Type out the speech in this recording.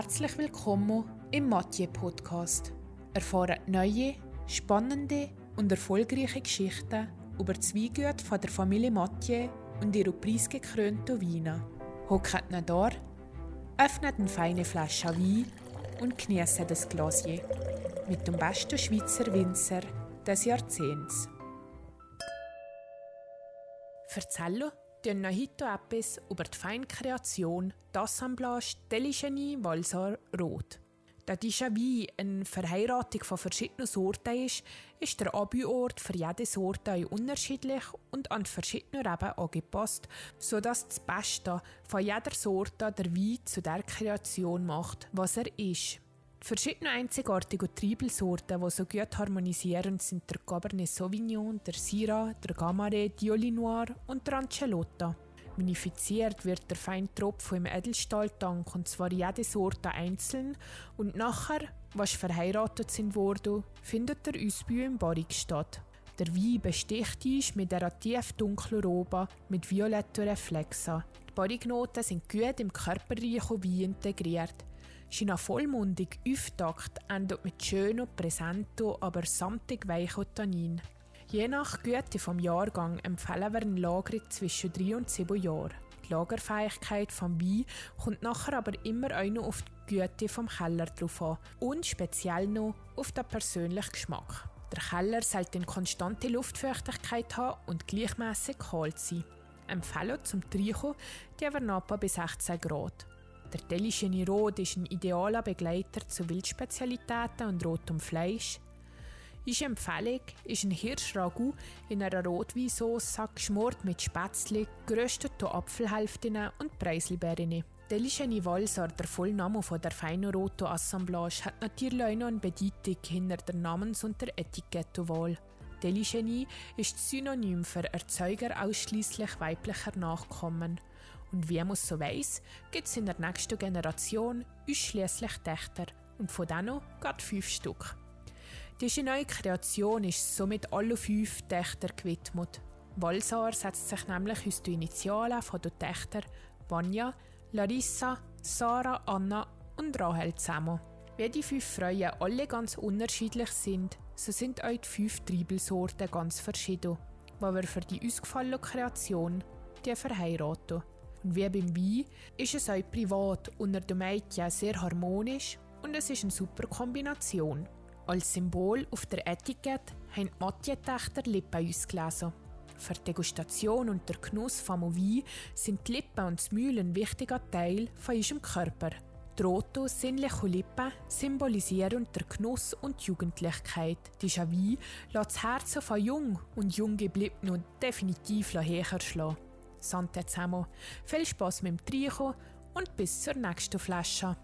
Herzlich willkommen im Mathieu Podcast. Erfahren neue, spannende und erfolgreiche Geschichten über die Weingüte von der Familie Mathieu und ihre preisgekrönten Weine. Hockt da, öffnet eine feine Flasche Wein und genießt das Glasier mit dem besten Schweizer Winzer des Jahrzehnts. Erzählen noch heute etwas über die Feinkreation d'Assemblage Deligeny Walsar Rot. Da Wein eine Verheiratung von verschiedenen Sorten ist, ist der Abüort für jede Sorte unterschiedlich und an verschiedene Reben angepasst, sodass das Beste von jeder Sorte der Wein zu der Kreation macht, was er ist. Die verschiedenen einzigartigen Triebelsorten, die so gut harmonisieren, sind der Cabernet Sauvignon, der Syrah, der Gamay, Dioli Noir und der Ancelotta. Vinifiziert wird der feine Tropfen im Edelstahltank und zwar jede Sorte einzeln und nachher, was verheiratet sind worden, findet der Ausbau im Barrik statt. Der Wein besticht ist mit einer tief dunklen Robe mit violetten Reflexen. Die Barriknoten sind gut im körperreichen Wein integriert. Seine vollmundig Auftakt endet mit schönen, präsenten, aber samtig weichen Tannin. Je nach Güte vom Jahrgang empfehlen wir eine Lagerung zwischen 3 und 7 Jahren. Die Lagerfähigkeit vom Wein kommt nachher aber immer auch noch auf die Güte vom Keller drauf an und speziell noch auf den persönlichen Geschmack. Der Keller sollte eine konstante Luftfeuchtigkeit haben und gleichmäßig kalt sein. Empfehlen zum Trinken die Avernapa bis 16 Grad. Der Delische Rot ist ein idealer Begleiter zu Wildspezialitäten und rotem Fleisch. Unsere Empfehlung ist ein Hirschragout in einer Rotweinsauce geschmort mit Spätzle, gerösteten Apfelhälften und Preiselbeeren. Deligeni Walsar, der Vollname von der feinen Roto Assemblage, hat natürlich auch noch eine Bedeutung hinter der Namens- und der Etikettenwahl. Deligeni ist Synonym für Erzeuger ausschließlich weiblicher Nachkommen. Und wie man so weiss, gibt es in der nächsten Generation ausschließlich Töchter und von denen gerade fünf Stück. Diese neue Kreation ist somit alle fünf Töchter gewidmet. Walsar setzt sich nämlich aus den Initialen von den Töchtern Vanya, Larissa, Sarah, Anna und Rahel zusammen. Wie die fünf Frauen alle ganz unterschiedlich sind, so sind auch die fünf Triebelsorten ganz verschieden, wo wir für die ausgefallene Kreation die verheiraten. Und wie beim Wein ist es auch privat unter den Mädchen sehr harmonisch und es ist eine super Kombination. Als Symbol auf der Etikette haben die Matjetächter Lippen ausgelesen. Für die Degustation und der Genuss vom Wein sind die Lippen und das Mühlen ein wichtiger Teil von unserem Körper. Die roten, sinnlichen Lippen symbolisieren der Genuss und die Jugendlichkeit. Dieser Wein lässt das Herz von jung und jung geblieben definitiv höher schlagen. Sante zusammen, viel Spass mit dem Trinken und bis zur nächsten Flasche.